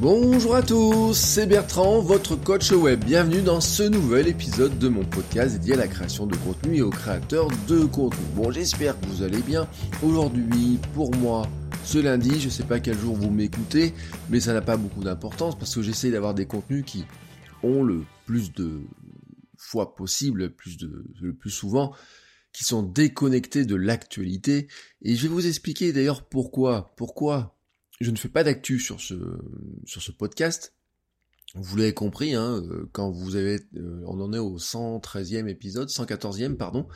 Bonjour à tous, c'est Bertrand, votre coach web. Bienvenue dans ce nouvel épisode de mon podcast dédié à la création de contenu et aux créateurs de contenu. Bon, j'espère que vous allez bien. Aujourd'hui, pour moi, ce lundi, je sais pas quel jour vous m'écoutez, mais ça n'a pas beaucoup d'importance parce que j'essaie d'avoir des contenus qui ont le plus de fois possible, plus de, le plus souvent, qui sont déconnectés de l'actualité. Et je vais vous expliquer d'ailleurs pourquoi. Pourquoi je ne fais pas d'actu sur ce, sur ce podcast. Vous l'avez compris, hein, euh, quand vous avez, euh, on en est au 113e épisode, 114e, pardon,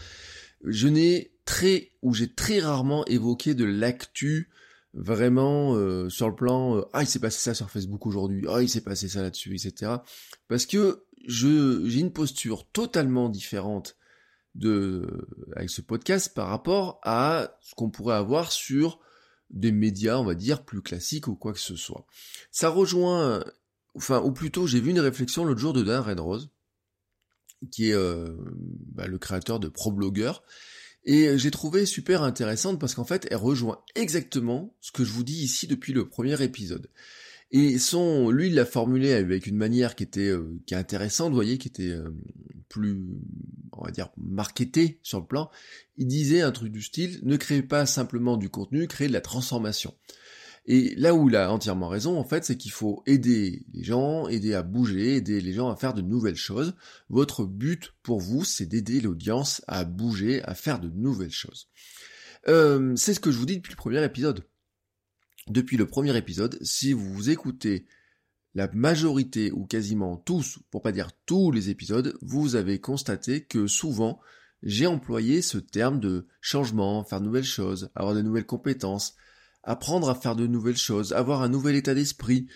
je n'ai très, ou j'ai très rarement évoqué de l'actu vraiment euh, sur le plan ah il s'est passé ça sur Facebook aujourd'hui ah il s'est passé ça là-dessus etc parce que je j'ai une posture totalement différente de avec ce podcast par rapport à ce qu'on pourrait avoir sur des médias, on va dire, plus classiques ou quoi que ce soit. Ça rejoint, enfin, ou plutôt, j'ai vu une réflexion l'autre jour de Dan Redrose, qui est euh, bah, le créateur de ProBlogger, et j'ai trouvé super intéressante parce qu'en fait, elle rejoint exactement ce que je vous dis ici depuis le premier épisode. Et son, lui, il l'a formulé avec une manière qui était, euh, qui est intéressante, vous voyez, qui était euh, plus, on va dire, marketé sur le plan. Il disait un truc du style, ne créez pas simplement du contenu, créez de la transformation. Et là où il a entièrement raison, en fait, c'est qu'il faut aider les gens, aider à bouger, aider les gens à faire de nouvelles choses. Votre but pour vous, c'est d'aider l'audience à bouger, à faire de nouvelles choses. Euh, c'est ce que je vous dis depuis le premier épisode depuis le premier épisode, si vous écoutez la majorité ou quasiment tous, pour pas dire tous les épisodes, vous avez constaté que souvent j'ai employé ce terme de changement, faire de nouvelles choses, avoir de nouvelles compétences, apprendre à faire de nouvelles choses, avoir un nouvel état d'esprit,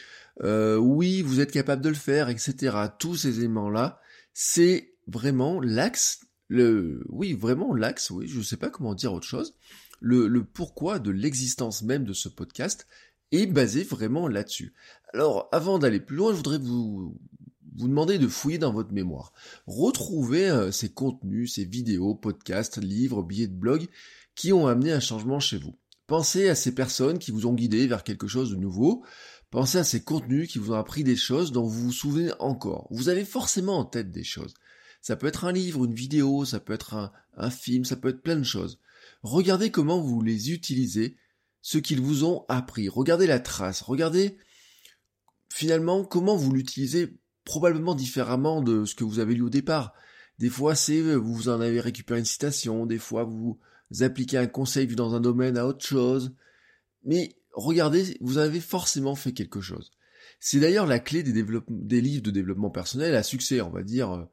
euh, oui, vous êtes capable de le faire, etc. Tous ces éléments-là, c'est vraiment l'axe, le, oui, vraiment l'axe, oui, je sais pas comment dire autre chose, le, pourquoi de l'existence même de ce podcast est basé vraiment là-dessus. Alors, avant d'aller plus loin, je voudrais vous, demander de fouiller dans votre mémoire. Retrouvez euh, ces contenus, ces vidéos, podcasts, livres, billets de blog qui ont amené un changement chez vous. Pensez à ces personnes qui vous ont guidé vers quelque chose de nouveau. Pensez à ces contenus qui vous ont appris des choses dont vous vous souvenez encore. Vous avez forcément en tête des choses. Ça peut être un livre, une vidéo, ça peut être un film, ça peut être plein de choses. Regardez comment vous les utilisez, ce qu'ils vous ont appris. Regardez la trace. Regardez finalement comment vous l'utilisez probablement différemment de ce que vous avez lu au départ. Des fois, c'est vous en avez récupéré une citation, des fois vous appliquez un conseil vu dans un domaine à autre chose. Mais regardez, vous avez forcément fait quelque chose. C'est d'ailleurs la clé des, des livres de développement personnel à succès, on va dire, euh,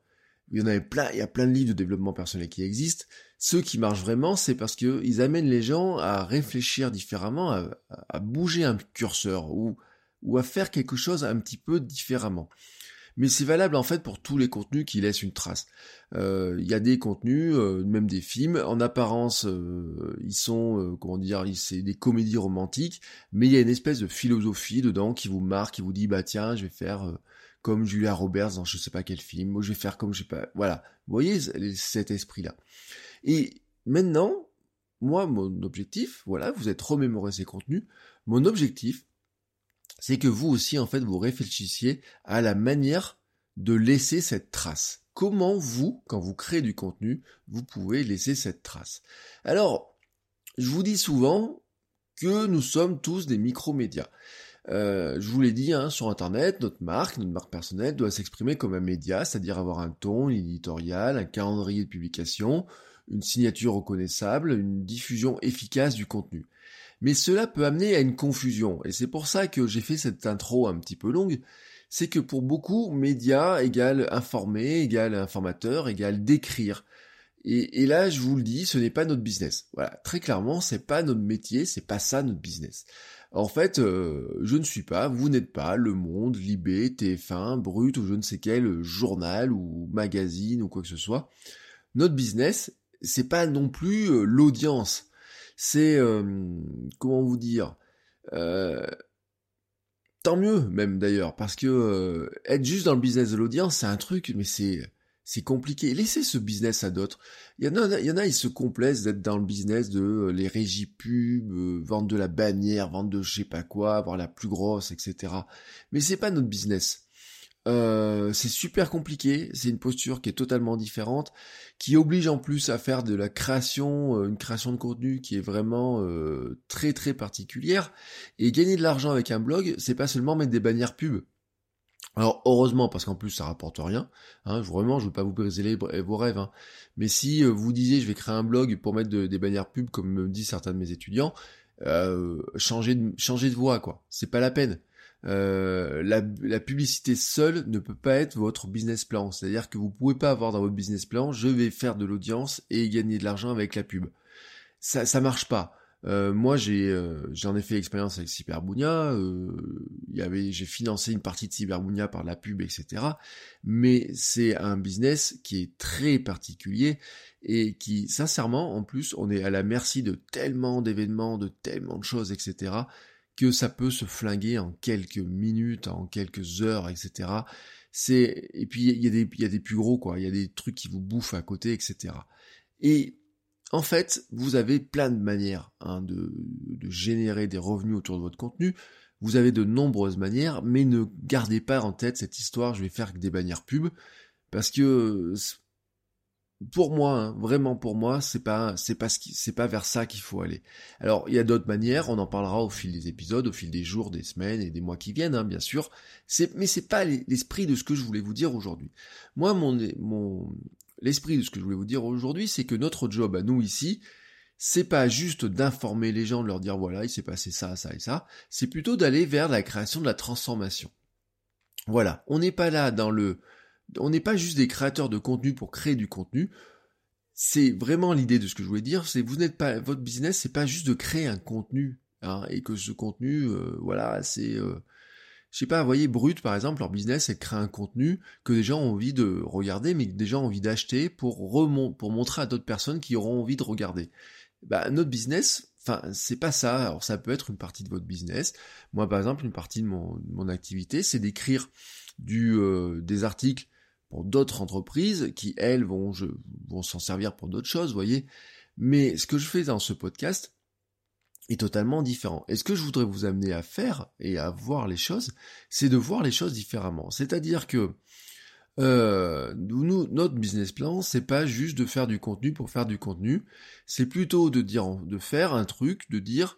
il y en avait plein, il y a plein de livres de développement personnel qui existent. Ceux qui marchent vraiment, c'est parce qu'ils amènent les gens à réfléchir différemment, à, bouger un curseur ou, à faire quelque chose un petit peu différemment. Mais c'est valable en fait pour tous les contenus qui laissent une trace. Euh, il y a des contenus, euh, même des films, en apparence, euh, ils sont, comment dire, c'est des comédies romantiques, mais il y a une espèce de philosophie dedans qui vous marque, qui vous dit, bah tiens, je vais faire comme Julia Roberts dans je sais pas quel film, moi je vais faire comme je sais pas, voilà. Vous voyez cet esprit-là. Et maintenant, moi, mon objectif, voilà, vous êtes remémoré ces contenus, mon objectif, c'est que vous aussi, en fait, vous réfléchissiez à la manière de laisser cette trace. Comment vous, quand vous créez du contenu, vous pouvez laisser cette trace? Alors, je vous dis souvent que nous sommes tous des micro-médias. Euh, je vous l'ai dit, hein, sur Internet, notre marque, notre marque personnelle doit s'exprimer comme un média, c'est-à-dire avoir un ton, une éditorial, un calendrier de publication, une signature reconnaissable, une diffusion efficace du contenu. Mais cela peut amener à une confusion, et c'est pour ça que j'ai fait cette intro un petit peu longue, c'est que pour beaucoup, média égale informer, égale informateur, égale décrire. Et, là, je vous le dis, ce n'est pas notre business. Voilà, très clairement, c'est pas notre métier, c'est pas ça notre business. En fait, euh, je ne suis pas, vous n'êtes pas Le Monde, Libé, TF1, Brut ou je ne sais quel journal ou magazine ou quoi que ce soit. Notre business, c'est pas non plus euh, l'audience. C'est euh, comment vous dire Tant mieux même d'ailleurs, parce que être juste dans le business de l'audience, c'est un truc, mais c'est c'est compliqué. Laissez ce business à d'autres. Il y en a, il y en a, ils se complaisent d'être dans le business de euh, les régies pubs, euh, vendre de la bannière, vendre de je sais pas quoi, avoir la plus grosse, etc. Mais c'est pas notre business. Euh, c'est super compliqué, c'est une posture qui est totalement différente, qui oblige en plus à faire de la création, une création de contenu qui est vraiment très très particulière. Et gagner de l'argent avec un blog, c'est pas seulement mettre des bannières pubs. Alors heureusement, parce qu'en plus ça rapporte rien, hein, vraiment je veux pas vous briser les, vos rêves, hein. mais si euh, vous disiez je vais créer un blog pour mettre des bannières pub comme me disent certains de mes étudiants, euh, changez, de, de voie quoi, c'est pas la peine. Euh, la, la, publicité seule ne peut pas être votre business plan, c'est-à-dire que vous pouvez pas avoir dans votre business plan je vais faire de l'audience et gagner de l'argent avec la pub. Ça, ça marche pas. Euh, moi, j'ai, euh, j'en ai fait l'expérience avec Cyberbounia. Euh, y avait, j'ai financé une partie de Cyberbounia par la pub, etc. Mais c'est un business qui est très particulier et qui, sincèrement, en plus, on est à la merci de tellement d'événements, de tellement de choses, etc. Que ça peut se flinguer en quelques minutes, en quelques heures, etc. C'est et puis il y a des y a des plus gros quoi. Il y a des trucs qui vous bouffent à côté, etc. Et en fait, vous avez plein de manières hein, de, générer des revenus autour de votre contenu. Vous avez de nombreuses manières, mais ne gardez pas en tête cette histoire, je vais faire des bannières pub, parce que pour moi, hein, vraiment pour moi, c'est pas c'est pas ce pas vers ça qu'il faut aller. Alors il y a d'autres manières, on en parlera au fil des épisodes, au fil des jours, des semaines et des mois qui viennent, hein, bien sûr. C'est mais c'est pas l'esprit de ce que je voulais vous dire aujourd'hui. Moi, mon l'esprit de ce que je voulais vous dire aujourd'hui, c'est que notre job à nous ici, c'est pas juste d'informer les gens, de leur dire voilà, il s'est passé ça, ça et ça, c'est plutôt d'aller vers la création de la transformation. Voilà, on n'est pas là dans le... On n'est pas juste des créateurs de contenu pour créer du contenu, c'est vraiment l'idée de ce que je voulais dire, c'est vous n'êtes pas... Votre business, c'est pas juste de créer un contenu, hein, et que ce contenu, euh, voilà, c'est... Euh, je sais pas, vous voyez, Brut, par exemple, leur business, c'est de créer un contenu que des gens ont envie de regarder, mais que des gens ont envie d'acheter pour pour montrer à d'autres personnes qui auront envie de regarder. Bah, notre business, enfin, c'est pas ça. Alors, ça peut être une partie de votre business. Moi, par exemple, une partie de mon, mon activité, c'est d'écrire euh, des articles pour d'autres entreprises qui, elles, vont, je, vont s'en servir pour d'autres choses, vous voyez. Mais ce que je fais dans ce podcast, totalement différent. Et ce que je voudrais vous amener à faire et à voir les choses, c'est de voir les choses différemment. C'est-à-dire que euh, nous, notre business plan, c'est pas juste de faire du contenu pour faire du contenu, c'est plutôt de dire, de faire un truc, de dire,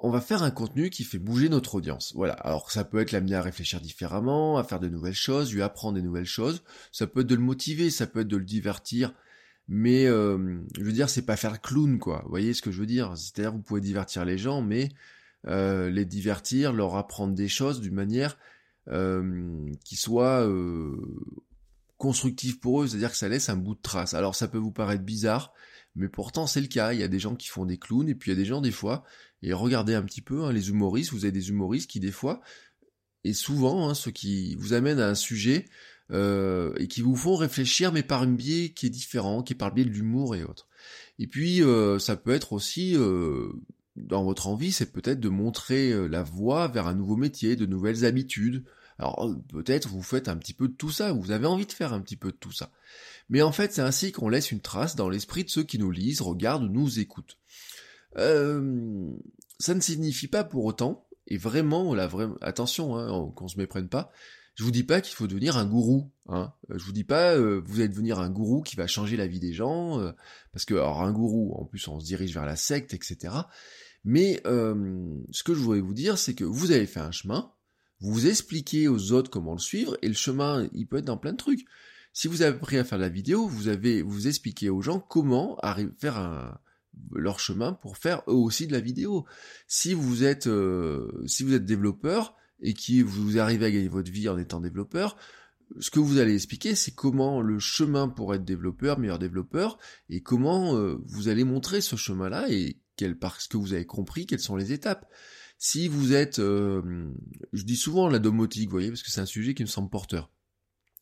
on va faire un contenu qui fait bouger notre audience. Voilà. Alors ça peut être l'amener à réfléchir différemment, à faire de nouvelles choses, lui apprendre des nouvelles choses. Ça peut être de le motiver, ça peut être de le divertir, mais euh, je veux dire, c'est pas faire clown, quoi. Vous voyez ce que je veux dire? C'est-à-dire, vous pouvez divertir les gens, mais euh, les divertir, leur apprendre des choses d'une manière euh, qui soit constructive pour eux, c'est-à-dire que ça laisse un bout de trace. Alors, ça peut vous paraître bizarre, mais pourtant c'est le cas. Il y a des gens qui font des clowns, et puis il y a des gens des fois. Et regardez un petit peu hein, les humoristes. Vous avez des humoristes qui des fois, et souvent, hein, ceux qui vous amènent à un sujet euh, et qui vous font réfléchir, mais par un biais qui est différent, qui est par le biais de l'humour et autres. Et puis, euh, ça peut être aussi, euh, dans votre envie, c'est peut-être de montrer la voie vers un nouveau métier, de nouvelles habitudes. Alors, peut-être vous faites un petit peu de tout ça, vous avez envie de faire un petit peu de tout ça. Mais en fait, c'est ainsi qu'on laisse une trace dans l'esprit de ceux qui nous lisent, regardent, nous écoutent. ça ne signifie pas pour autant, et vraiment, la vraie, attention, hein, qu'on se méprenne pas, je vous dis pas qu'il faut devenir un gourou. Hein. Je vous dis pas euh, vous allez devenir un gourou qui va changer la vie des gens, euh, parce que alors un gourou, en plus on se dirige vers la secte, etc. Mais euh, ce que je voudrais vous dire, c'est que vous avez fait un chemin, vous expliquez aux autres comment le suivre, et le chemin, il peut être dans plein de trucs. Si vous avez appris à faire la vidéo, vous avez vous expliquez aux gens comment arriver, faire un, leur chemin pour faire eux aussi de la vidéo. Si vous êtes si vous êtes développeur, et qui vous arrivez à gagner votre vie en étant développeur, ce que vous allez expliquer, c'est comment le chemin pour être développeur, meilleur développeur, et comment euh, vous allez montrer ce chemin-là et quel, parce que vous avez compris quelles sont les étapes. Si vous êtes, euh, je dis souvent la domotique, vous voyez, parce que c'est un sujet qui me semble porteur.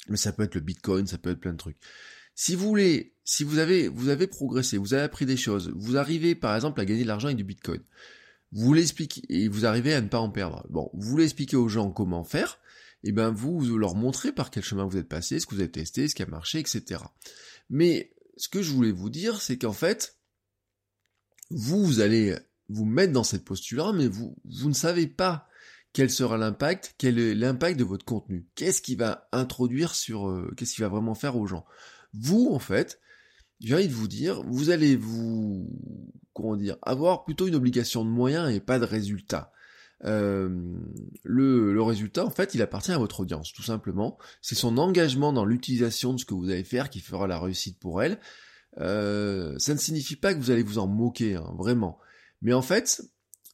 Mais ça peut être le Bitcoin, ça peut être plein de trucs. Si vous voulez, si vous avez, vous avez progressé, vous avez appris des choses, vous arrivez par exemple à gagner de l'argent avec du Bitcoin vous l'expliquez et vous arrivez à ne pas en perdre. Bon, vous l'expliquez aux gens comment faire, et ben vous, leur montrez par quel chemin vous êtes passé, ce que vous avez testé, ce qui a marché, etc. Mais ce que je voulais vous dire, c'est qu'en fait, vous, vous allez vous mettre dans cette posture, mais vous, vous ne savez pas quel sera l'impact, quel est l'impact de votre contenu, qu'est-ce qui va introduire sur, euh, qu'est-ce qui va vraiment faire aux gens? Vous, en fait, j'ai envie de vous dire, vous allez vous, comment dire, avoir plutôt une obligation de moyens et pas de résultat. Euh, le, le, résultat, en fait, il appartient à votre audience, tout simplement. C'est son engagement dans l'utilisation de ce que vous allez faire qui fera la réussite pour elle. Euh, ça ne signifie pas que vous allez vous en moquer, hein, vraiment. Mais en fait,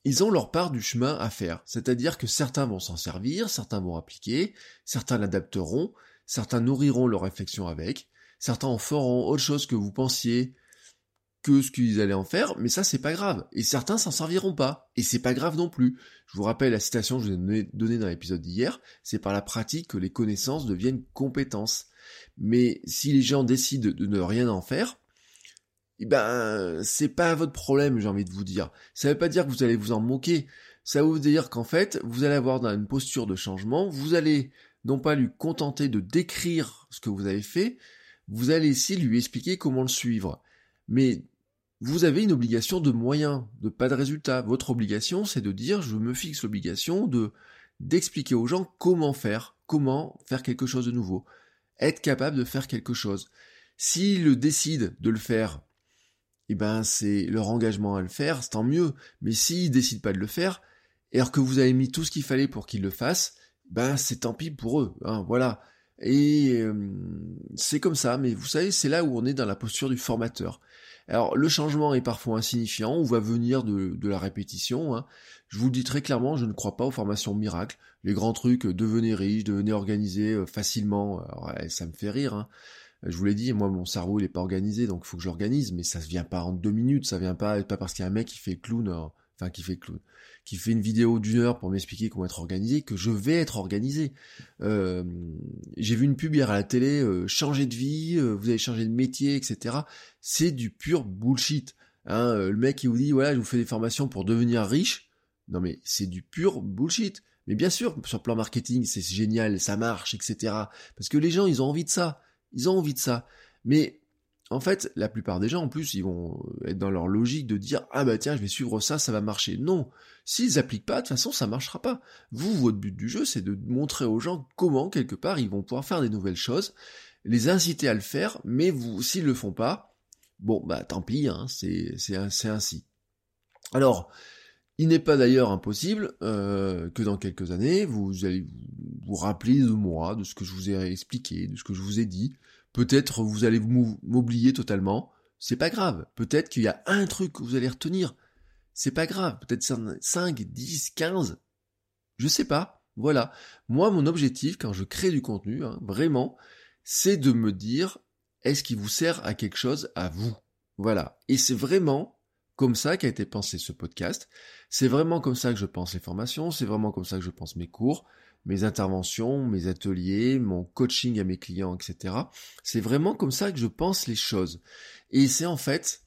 ils ont leur part du chemin à faire. C'est-à-dire que certains vont s'en servir, certains vont appliquer, certains l'adapteront, certains nourriront leur réflexion avec, certains en feront autre chose que vous pensiez que ce qu'ils allaient en faire, mais ça c'est pas grave. Et certains s'en serviront pas, et c'est pas grave non plus. Je vous rappelle la citation que je vous ai donnée dans l'épisode d'hier, c'est par la pratique que les connaissances deviennent compétences. Mais si les gens décident de ne rien en faire, eh ben c'est pas votre problème, j'ai envie de vous dire. Ça veut pas dire que vous allez vous en moquer. Ça veut dire qu'en fait, vous allez avoir une posture de changement, vous allez non pas lui contenter de décrire ce que vous avez fait, vous allez essayer de lui expliquer comment le suivre. Mais vous avez une obligation de moyens, de pas de résultat. Votre obligation, c'est de dire, je me fixe l'obligation de d'expliquer aux gens comment faire, comment faire quelque chose de nouveau, être capable de faire quelque chose. S'ils décident de le faire, eh ben c'est leur engagement à le faire, c'est tant mieux. Mais s'ils décident pas de le faire, alors que vous avez mis tout ce qu'il fallait pour qu'ils le fassent, ben c'est tant pis pour eux. Hein, voilà. Et euh, c'est comme ça, mais vous savez, c'est là où on est dans la posture du formateur. Alors le changement est parfois insignifiant ou va venir de, la répétition. Hein. Je vous le dis très clairement, je ne crois pas aux formations miracles. Les grands trucs, euh, devenez riche, devenez organisé euh, facilement, ça me fait rire. Hein. Je vous l'ai dit, moi mon cerveau il est pas organisé, donc il faut que j'organise, mais ça se vient pas en deux minutes, ça vient pas, pas parce qu'il y a un mec qui fait clown, enfin qui fait clown, qui fait une vidéo d'une heure pour m'expliquer comment être organisé, que je vais être organisé. Euh, j'ai vu une pub hier à la télé, euh, changer de vie, euh, vous allez changer de métier, etc. C'est du pur bullshit. Hein, le mec qui vous dit, voilà, je vous fais des formations pour devenir riche. Non mais c'est du pur bullshit. Mais bien sûr, sur plan marketing, c'est génial, ça marche, etc. Parce que les gens, ils ont envie de ça. Ils ont envie de ça. Mais en fait, la plupart des gens, en plus, ils vont être dans leur logique de dire ah bah tiens, je vais suivre ça, ça va marcher. Non, s'ils appliquent pas, de toute façon, ça marchera pas. Vous, votre but du jeu, c'est de montrer aux gens comment quelque part ils vont pouvoir faire des nouvelles choses, les inciter à le faire, mais vous, s'ils le font pas, bon bah tant pis, hein, c'est c'est ainsi. Alors, il n'est pas d'ailleurs impossible euh, que dans quelques années, vous allez vous rappeler de moi, de ce que je vous ai expliqué, de ce que je vous ai dit, Peut-être vous allez m'oublier totalement. C'est pas grave. Peut-être qu'il y a un truc que vous allez retenir. C'est pas grave. Peut-être 5, 10, 15. Je sais pas. Voilà. Moi, mon objectif, quand je crée du contenu, hein, vraiment, c'est de me dire, est-ce qu'il vous sert à quelque chose à vous? Voilà. Et c'est vraiment comme ça qu'a été pensé ce podcast. C'est vraiment comme ça que je pense les formations. C'est vraiment comme ça que je pense mes cours mes interventions, mes ateliers, mon coaching à mes clients, etc. C'est vraiment comme ça que je pense les choses. Et c'est en fait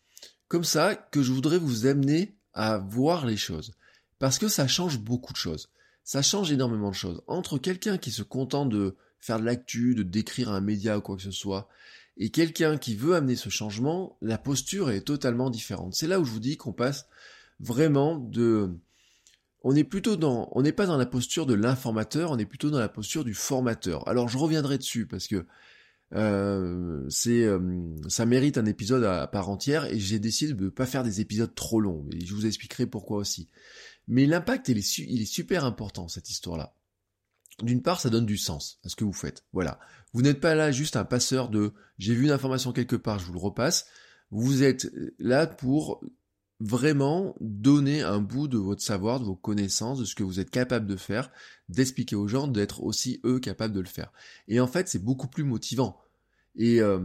comme ça que je voudrais vous amener à voir les choses. Parce que ça change beaucoup de choses. Ça change énormément de choses. Entre quelqu'un qui se contente de faire de l'actu, de décrire un média ou quoi que ce soit, et quelqu'un qui veut amener ce changement, la posture est totalement différente. C'est là où je vous dis qu'on passe vraiment de on est plutôt dans, on n'est pas dans la posture de l'informateur, on est plutôt dans la posture du formateur. Alors je reviendrai dessus parce que euh, c'est, euh, ça mérite un épisode à, part entière et j'ai décidé de ne pas faire des épisodes trop longs et je vous expliquerai pourquoi aussi. Mais l'impact est, il est super important cette histoire-là. D'une part, ça donne du sens à ce que vous faites. Voilà. Vous n'êtes pas là juste un passeur de j'ai vu une information quelque part, je vous le repasse. Vous êtes là pour vraiment donner un bout de votre savoir, de vos connaissances, de ce que vous êtes capable de faire, d'expliquer aux gens, d'être aussi eux capables de le faire. Et en fait, c'est beaucoup plus motivant. Et euh,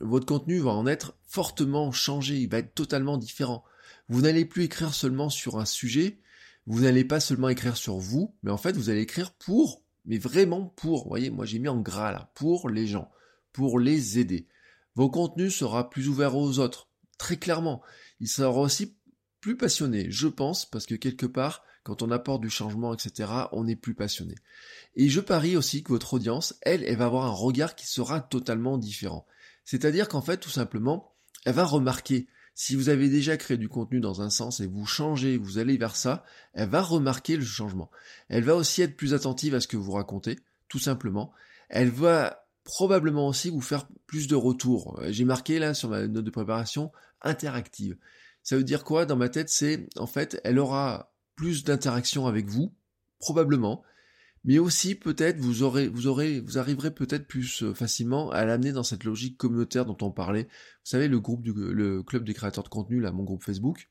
votre contenu va en être fortement changé, il va être totalement différent. Vous n'allez plus écrire seulement sur un sujet, vous n'allez pas seulement écrire sur vous, mais en fait, vous allez écrire pour, mais vraiment pour. Vous voyez, moi j'ai mis en gras là, pour les gens, pour les aider. Vos contenus sera plus ouvert aux autres, très clairement. Il sera aussi plus passionné, je pense, parce que quelque part, quand on apporte du changement, etc., on est plus passionné. Et je parie aussi que votre audience, elle, elle va avoir un regard qui sera totalement différent. C'est-à-dire qu'en fait, tout simplement, elle va remarquer si vous avez déjà créé du contenu dans un sens et vous changez, vous allez vers ça, elle va remarquer le changement. Elle va aussi être plus attentive à ce que vous racontez, tout simplement. Elle va probablement aussi vous faire plus de retours. J'ai marqué là sur ma note de préparation interactive. Ça veut dire quoi? Dans ma tête C'est en fait, elle aura plus d'interaction avec vous, probablement, mais aussi peut-être vous aurez, vous aurez, vous arriverez peut-être plus euh, facilement à l'amener dans cette logique communautaire dont on parlait. Vous savez, le groupe du, le club des créateurs de contenu, là, mon groupe Facebook,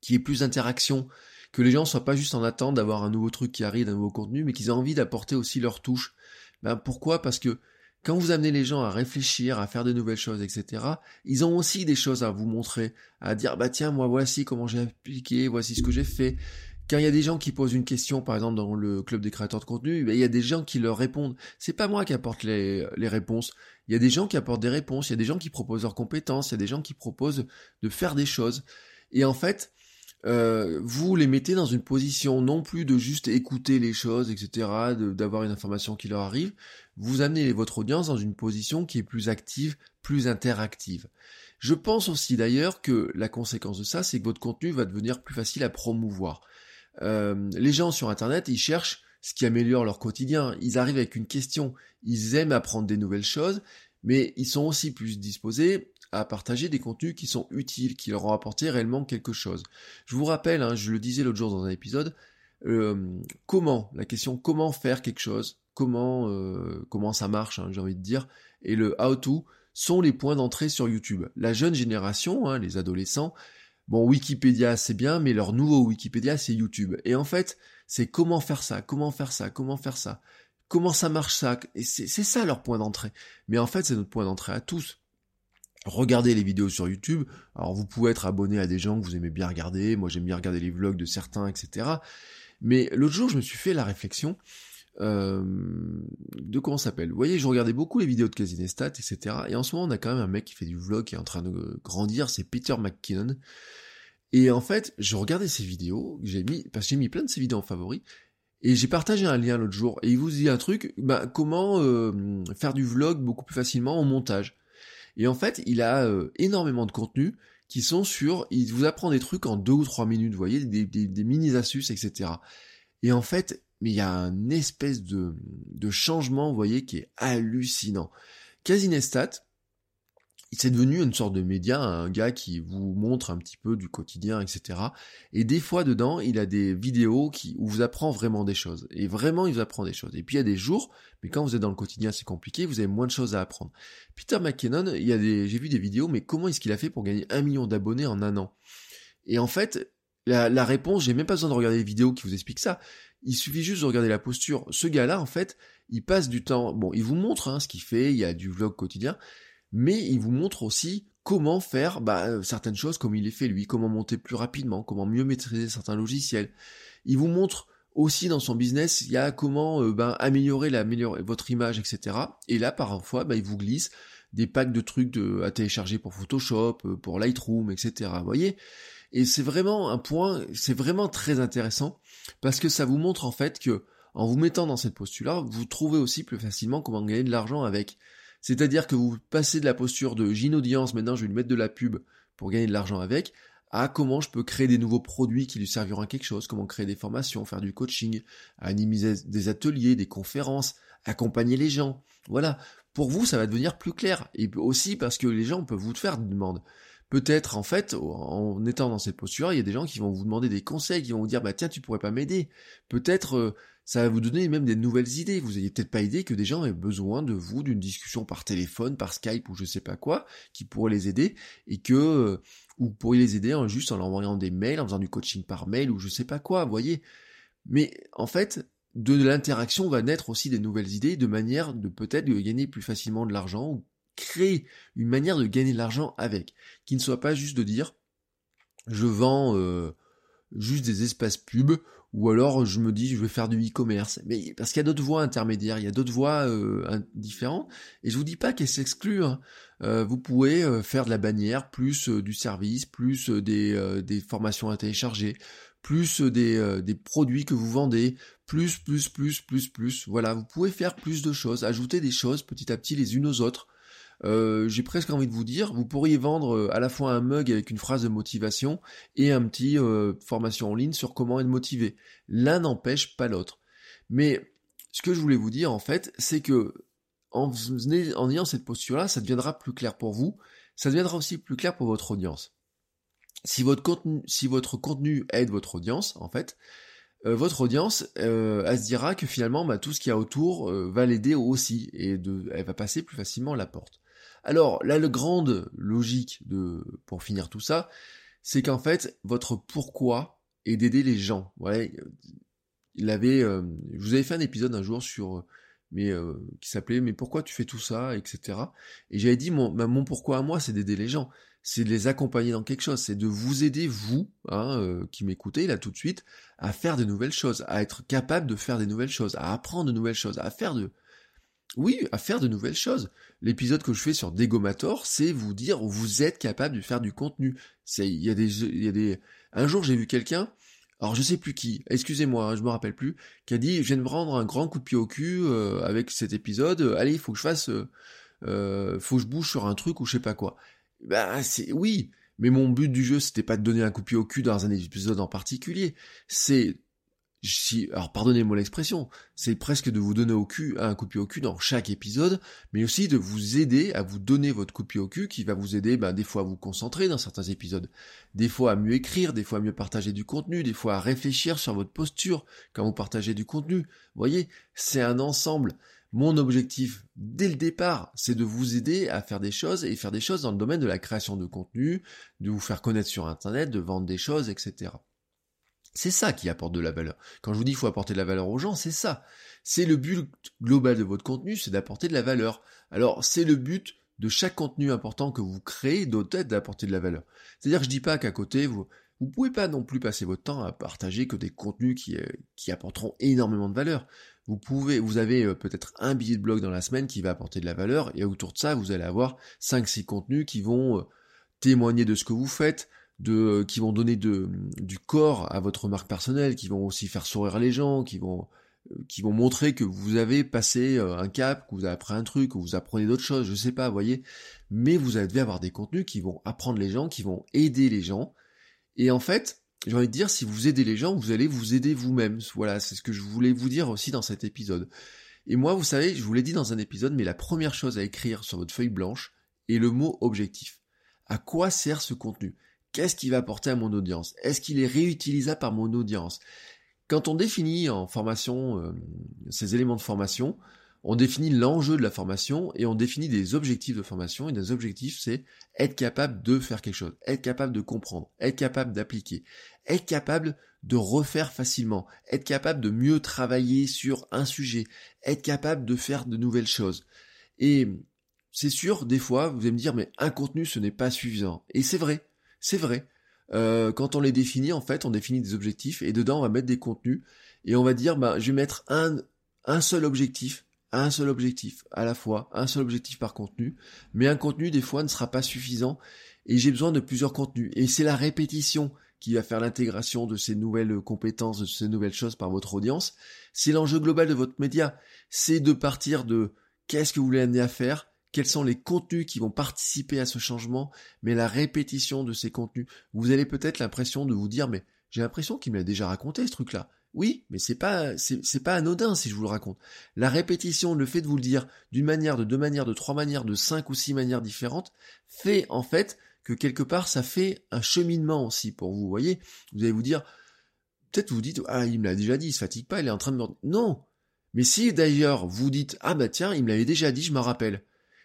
qui est plus d'interaction, que les gens soient pas juste en attente d'avoir un nouveau truc qui arrive, un nouveau contenu, mais qu'ils aient envie d'apporter aussi leur touche. Ben pourquoi? Parce que quand vous amenez les gens à réfléchir, à faire de nouvelles choses, etc., ils ont aussi des choses à vous montrer, à dire bah tiens moi voici comment j'ai appliqué, voici ce que j'ai fait. Quand il y a des gens qui posent une question, par exemple dans le club des créateurs de contenu, il y a des gens qui leur répondent. C'est pas moi qui apporte les, les réponses. Il y a des gens qui apportent des réponses, il y a des gens qui proposent leurs compétences, il y a des gens qui proposent de faire des choses. Et en fait, euh, vous les mettez dans une position non plus de juste écouter les choses, etc., d'avoir une information qui leur arrive, vous amenez votre audience dans une position qui est plus active, plus interactive. Je pense aussi d'ailleurs que la conséquence de ça, c'est que votre contenu va devenir plus facile à promouvoir. Euh, les gens sur Internet, ils cherchent ce qui améliore leur quotidien. Ils arrivent avec une question. Ils aiment apprendre des nouvelles choses, mais ils sont aussi plus disposés à partager des contenus qui sont utiles, qui leur ont apporté réellement quelque chose. Je vous rappelle, hein, je le disais l'autre jour dans un épisode, euh, comment, la question comment faire quelque chose, comment euh, comment ça marche, hein, j'ai envie de dire, et le how to sont les points d'entrée sur YouTube. La jeune génération, hein, les adolescents, bon Wikipédia c'est bien, mais leur nouveau Wikipédia c'est YouTube. Et en fait, c'est comment faire ça, comment faire ça, comment faire ça, comment ça marche ça, et c'est ça leur point d'entrée. Mais en fait, c'est notre point d'entrée à tous regardez les vidéos sur YouTube. Alors vous pouvez être abonné à des gens que vous aimez bien regarder. Moi j'aime bien regarder les vlogs de certains, etc. Mais l'autre jour je me suis fait la réflexion euh, de comment s'appelle? Vous voyez, je regardais beaucoup les vidéos de Casinestat, etc. Et en ce moment on a quand même un mec qui fait du vlog qui est en train de grandir, c'est Peter McKinnon. Et en fait, je regardais ses vidéos, j'ai mis, parce que j'ai mis plein de ses vidéos en favoris, et j'ai partagé un lien l'autre jour, et il vous dit un truc, bah, comment euh, faire du vlog beaucoup plus facilement en montage. Et en fait, il a euh, énormément de contenu qui sont sur, il vous apprend des trucs en deux ou trois minutes, vous voyez, des, mini astuces, etc. Et en fait, mais il y a un espèce de, de changement, vous voyez, qui est hallucinant. Casinestat, c'est devenu une sorte de média, un gars qui vous montre un petit peu du quotidien, etc. Et des fois dedans, il a des vidéos qui, où vous apprend vraiment des choses. Et vraiment, il vous apprend des choses. Et puis il y a des jours, mais quand vous êtes dans le quotidien, c'est compliqué, vous avez moins de choses à apprendre. Peter McKinnon, il y a des, j'ai vu des vidéos, mais comment est-ce qu'il a fait pour gagner un million d'abonnés en un an? Et en fait, la, la réponse, j'ai même pas besoin de regarder les vidéos qui vous expliquent ça. Il suffit juste de regarder la posture. Ce gars-là, en fait, il passe du temps. Bon, il vous montre hein, ce qu'il fait. Il y a du vlog quotidien mais il vous montre aussi comment faire bah, euh, certaines choses comme il les fait lui, comment monter plus rapidement, comment mieux maîtriser certains logiciels. Il vous montre aussi dans son business, il y a comment euh, bah, améliorer, améliorer votre image, etc. Et là, parfois, bah, il vous glisse des packs de trucs de, à télécharger pour Photoshop, euh, pour Lightroom, etc. Vous voyez? Et c'est vraiment un point, c'est vraiment très intéressant parce que ça vous montre en fait que en vous mettant dans cette posture-là, vous trouvez aussi plus facilement comment gagner de l'argent avec. C'est-à-dire que vous passez de la posture de j'ai une audience, maintenant je vais lui mettre de la pub pour gagner de l'argent avec, à comment je peux créer des nouveaux produits qui lui serviront à quelque chose, comment créer des formations, faire du coaching, animer des ateliers, des conférences, accompagner les gens. Voilà. Pour vous, ça va devenir plus clair. Et aussi parce que les gens peuvent vous faire des demandes. Peut-être, en fait, en étant dans cette posture, il y a des gens qui vont vous demander des conseils, qui vont vous dire, bah tiens, tu pourrais pas m'aider. Peut-être, euh, ça va vous donner même des nouvelles idées. Vous n'ayez peut-être pas idée que des gens aient besoin de vous, d'une discussion par téléphone, par Skype ou je sais pas quoi, qui pourrait les aider et que euh, vous pourriez les aider en, juste en leur envoyant des mails, en faisant du coaching par mail ou je sais pas quoi, voyez. Mais en fait, de l'interaction va naître aussi des nouvelles idées de manière de peut-être gagner plus facilement de l'argent ou créer une manière de gagner de l'argent avec, qui ne soit pas juste de dire je vends euh, juste des espaces pubs ou alors je me dis je vais faire du e-commerce. Mais parce qu'il y a d'autres voies intermédiaires, il y a d'autres voies euh, différentes. Et je vous dis pas qu'elles s'excluent. Hein. Euh, vous pouvez faire de la bannière, plus du service, plus des, formations à télécharger, plus des produits que vous vendez, plus, plus, plus, plus, plus. Voilà, vous pouvez faire plus de choses, ajouter des choses petit à petit les unes aux autres. Euh, j'ai presque envie de vous dire, vous pourriez vendre euh, à la fois un mug avec une phrase de motivation et un petit euh, formation en ligne sur comment être motivé. L'un n'empêche pas l'autre. Mais ce que je voulais vous dire en fait, c'est que en, en ayant cette posture-là, ça deviendra plus clair pour vous, ça deviendra aussi plus clair pour votre audience. Si votre contenu, si votre contenu aide votre audience, en fait, votre audience, elle se dira que finalement, bah, tout ce qu'il y a autour va l'aider aussi et de, elle va passer plus facilement la porte. Alors, la grande logique de, pour finir tout ça, c'est qu'en fait, votre pourquoi est d'aider les gens. Ouais, il avait, euh, je vous avais fait un épisode un jour sur, mais euh, qui s'appelait mais pourquoi tu fais tout ça, etc. Et j'avais dit mon, bah, mon pourquoi à moi, c'est d'aider les gens, c'est de les accompagner dans quelque chose, c'est de vous aider vous, hein, euh, qui m'écoutez là tout de suite, à faire de nouvelles choses, à être capable de faire des nouvelles choses, à apprendre de nouvelles choses, à faire de, oui, à faire de nouvelles choses. L'épisode que je fais sur Dégomator, c'est vous dire vous êtes capable de faire du contenu. C'est, il y a des, il y a des. Un jour, j'ai vu quelqu'un, alors je sais plus qui, excusez-moi, hein, je me rappelle plus, qui a dit je viens de me rendre un grand coup de pied au cul euh, avec cet épisode. allez, il faut que je fasse, euh, euh, faut que je bouge sur un truc ou je sais pas quoi. Bah c'est oui, mais mon but du jeu c'était pas de donner un coup de pied au cul dans un épisode en particulier, c'est si, alors pardonnez-moi l'expression, c'est presque de vous donner au cul, un coup de pied au cul dans chaque épisode, mais aussi de vous aider à vous donner votre coup de pied au cul qui va vous aider ben, des fois à vous concentrer dans certains épisodes, des fois à mieux écrire, des fois à mieux partager du contenu, des fois à réfléchir sur votre posture quand vous partagez du contenu. Vous voyez, c'est un ensemble. Mon objectif, dès le départ, c'est de vous aider à faire des choses et faire des choses dans le domaine de la création de contenu, de vous faire connaître sur Internet, de vendre des choses, etc. C'est ça qui apporte de la valeur. Quand je vous dis qu'il faut apporter de la valeur aux gens, c'est ça. C'est le but global de votre contenu, c'est d'apporter de la valeur. Alors, c'est le but de chaque contenu important que vous créez, doit être d'apporter de la valeur. C'est-à-dire que je dis pas qu'à côté, vous, vous pouvez pas non plus passer votre temps à partager que des contenus qui, euh, qui apporteront énormément de valeur. Vous pouvez, vous avez euh, peut-être un billet de blog dans la semaine qui va apporter de la valeur, et autour de ça, vous allez avoir 5-6 contenus qui vont euh, témoigner de ce que vous faites, de, qui vont donner de, du corps à votre marque personnelle, qui vont aussi faire sourire les gens, qui vont, qui vont montrer que vous avez passé euh, un cap, que vous avez appris un truc, que vous apprenez d'autres choses, je sais pas, vous voyez. Mais vous devez avoir des contenus qui vont apprendre les gens, qui vont aider les gens. Et en fait, j'ai envie de dire, si vous aidez les gens, vous allez vous aider vous-même. Voilà, c'est ce que je voulais vous dire aussi dans cet épisode. Et moi, vous savez, je vous l'ai dit dans un épisode, mais la première chose à écrire sur votre feuille blanche est le mot objectif. À quoi sert ce contenu? Qu'est-ce qu'il va apporter à mon audience? Est-ce qu'il est réutilisable par mon audience? Quand on définit en formation euh, ces éléments de formation, on définit l'enjeu de la formation et on définit des objectifs de formation. Et des objectifs, c'est être capable de faire quelque chose, être capable de comprendre, être capable d'appliquer, être capable de refaire facilement, être capable de mieux travailler sur un sujet, être capable de faire de nouvelles choses. Et c'est sûr, des fois, vous allez me dire, mais un contenu, ce n'est pas suffisant. Et c'est vrai. C'est vrai. Euh, quand on les définit, en fait, on définit des objectifs et dedans on va mettre des contenus et on va dire, bah, je vais mettre un, un seul objectif, un seul objectif à la fois, un seul objectif par contenu, mais un contenu des fois ne sera pas suffisant et j'ai besoin de plusieurs contenus et c'est la répétition qui va faire l'intégration de ces nouvelles compétences, de ces nouvelles choses par votre audience. C'est l'enjeu global de votre média. C'est de partir de qu'est-ce que vous voulez amener à faire, quels sont les contenus qui vont participer à ce changement, mais la répétition de ces contenus. Vous avez peut-être l'impression de vous dire, mais j'ai l'impression qu'il me l'a déjà raconté ce truc-là. Oui, mais c'est pas, c'est pas anodin si je vous le raconte. La répétition, le fait de vous le dire d'une manière, de deux manières, de trois manières, de cinq ou six manières différentes, fait en fait que quelque part ça fait un cheminement aussi pour vous. Voyez, vous allez vous dire, peut-être vous dites, ah il me l'a déjà dit, il se fatigue pas, il est en train de me... Non. Mais si d'ailleurs vous dites, ah bah tiens, il me l'avait déjà dit, je m'en rappelle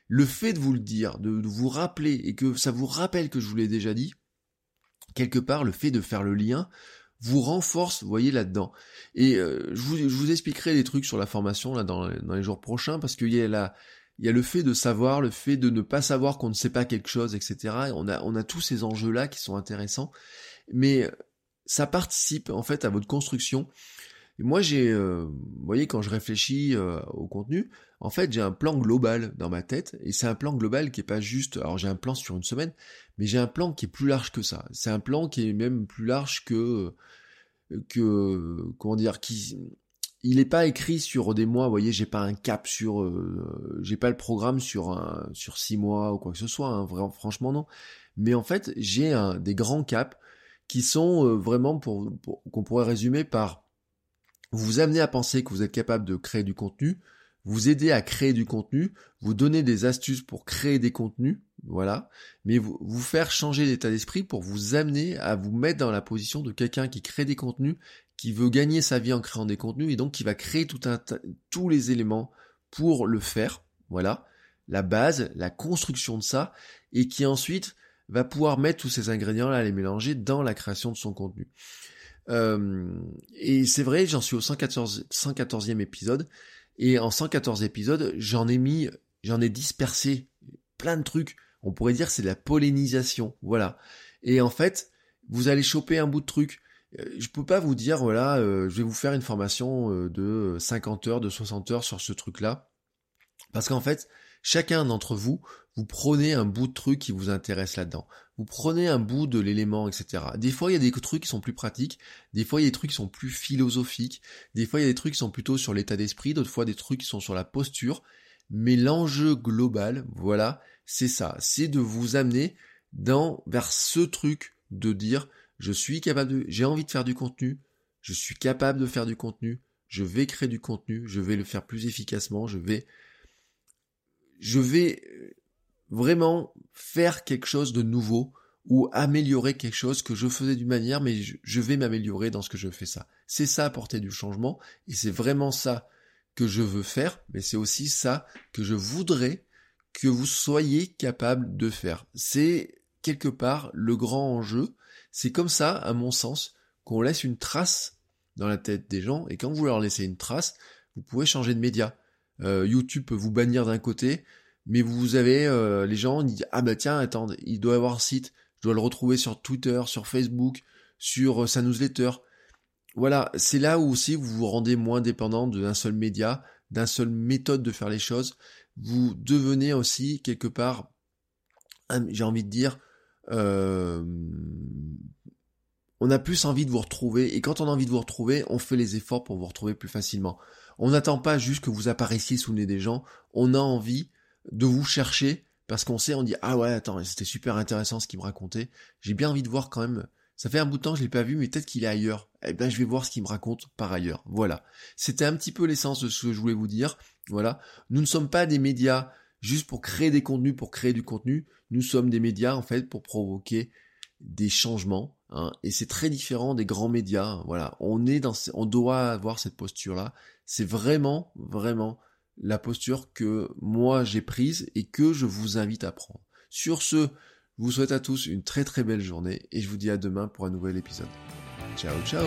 le fait de vous le dire, de, vous rappeler et que ça vous rappelle que je vous l'ai déjà dit, quelque part, le fait de faire le lien vous renforce, voyez là-dedans. Et euh, je, vous, expliquerai des trucs sur la formation là dans, les jours prochains parce qu'il y a il y a le fait de savoir, le fait de ne pas savoir qu'on ne sait pas quelque chose, etc. On a, on a tous ces enjeux-là qui sont intéressants, mais ça participe en fait à votre construction moi, j'ai, euh, vous voyez, quand je réfléchis euh, au contenu, en fait, j'ai un plan global dans ma tête, et c'est un plan global qui est pas juste. Alors, j'ai un plan sur une semaine, mais j'ai un plan qui est plus large que ça. C'est un plan qui est même plus large que que comment dire qui il n'est pas écrit sur des mois, vous voyez, j'ai pas un cap sur, euh, j'ai pas le programme sur un, sur six mois ou quoi que ce soit, hein, vraiment, franchement non. Mais en fait, j'ai des grands caps qui sont euh, vraiment pour, qu'on pourrait résumer par vous amener à penser que vous êtes capable de créer du contenu, vous aider à créer du contenu, vous donner des astuces pour créer des contenus, voilà, mais vous, vous faire changer d'état d'esprit pour vous amener à vous mettre dans la position de quelqu'un qui crée des contenus qui veut gagner sa vie en créant des contenus et donc qui va créer tout tous les éléments pour le faire, voilà, la base, la construction de ça, et qui ensuite va pouvoir mettre tous ces ingrédients-là, les mélanger dans la création de son contenu. Et c'est vrai, j'en suis au 114, 114e épisode, et en 114 épisodes, j'en ai mis, j'en ai dispersé plein de trucs. On pourrait dire c'est de la pollinisation, voilà. Et en fait, vous allez choper un bout de truc. Euh, je peux pas vous dire, voilà, euh, je vais vous faire une formation euh, de 50 heures, de 60 heures sur ce truc-là. Parce qu'en fait, chacun d'entre vous, vous prenez un bout de truc qui vous intéresse là-dedans. Vous prenez un bout de l'élément, etc. Des fois, il y a des trucs qui sont plus pratiques, des fois, il y a des trucs qui sont plus philosophiques, des fois, il y a des trucs qui sont plutôt sur l'état d'esprit, d'autres fois, des trucs qui sont sur la posture. Mais l'enjeu global, voilà, c'est ça. C'est de vous amener dans, vers ce truc de dire, je suis capable de, j'ai envie de faire du contenu, je suis capable de faire du contenu, je vais créer du contenu, je vais le faire plus efficacement, je vais, je vais vraiment faire quelque chose de nouveau ou améliorer quelque chose que je faisais d'une manière, mais je vais m'améliorer dans ce que je fais ça. C'est ça apporter du changement, et c'est vraiment ça que je veux faire, mais c'est aussi ça que je voudrais que vous soyez capable de faire. C'est quelque part le grand enjeu, c'est comme ça, à mon sens, qu'on laisse une trace dans la tête des gens, et quand vous leur laissez une trace, vous pouvez changer de média. Euh, YouTube peut vous bannir d'un côté, mais vous avez euh, les gens disent ah bah tiens attends il doit avoir un site, je dois le retrouver sur Twitter, sur Facebook, sur euh, sa newsletter. Voilà, c'est là où aussi vous vous rendez moins dépendant d'un seul média, d'un seul méthode de faire les choses. Vous devenez aussi quelque part, j'ai envie de dire, euh, on a plus envie de vous retrouver, et quand on a envie de vous retrouver, on fait les efforts pour vous retrouver plus facilement. On n'attend pas juste que vous apparaissiez sous le nez des gens, on a envie de vous chercher, parce qu'on sait, on dit, ah ouais, attends, c'était super intéressant ce qu'il me racontait, j'ai bien envie de voir quand même, ça fait un bout de temps, je l'ai pas vu, mais peut-être qu'il est ailleurs. Eh ben, je vais voir ce qu'il me raconte par ailleurs. Voilà. C'était un petit peu l'essence de ce que je voulais vous dire. Voilà. Nous ne sommes pas des médias juste pour créer des contenus, pour créer du contenu. Nous sommes des médias en fait pour provoquer des changements. Hein, et c'est très différent des grands médias. Voilà, on est dans, on doit avoir cette posture là. C'est vraiment, vraiment la posture que moi j'ai prise et que je vous invite à prendre. Sur ce, je vous souhaite à tous une très très belle journée et je vous dis à demain pour un nouvel épisode. Ciao ciao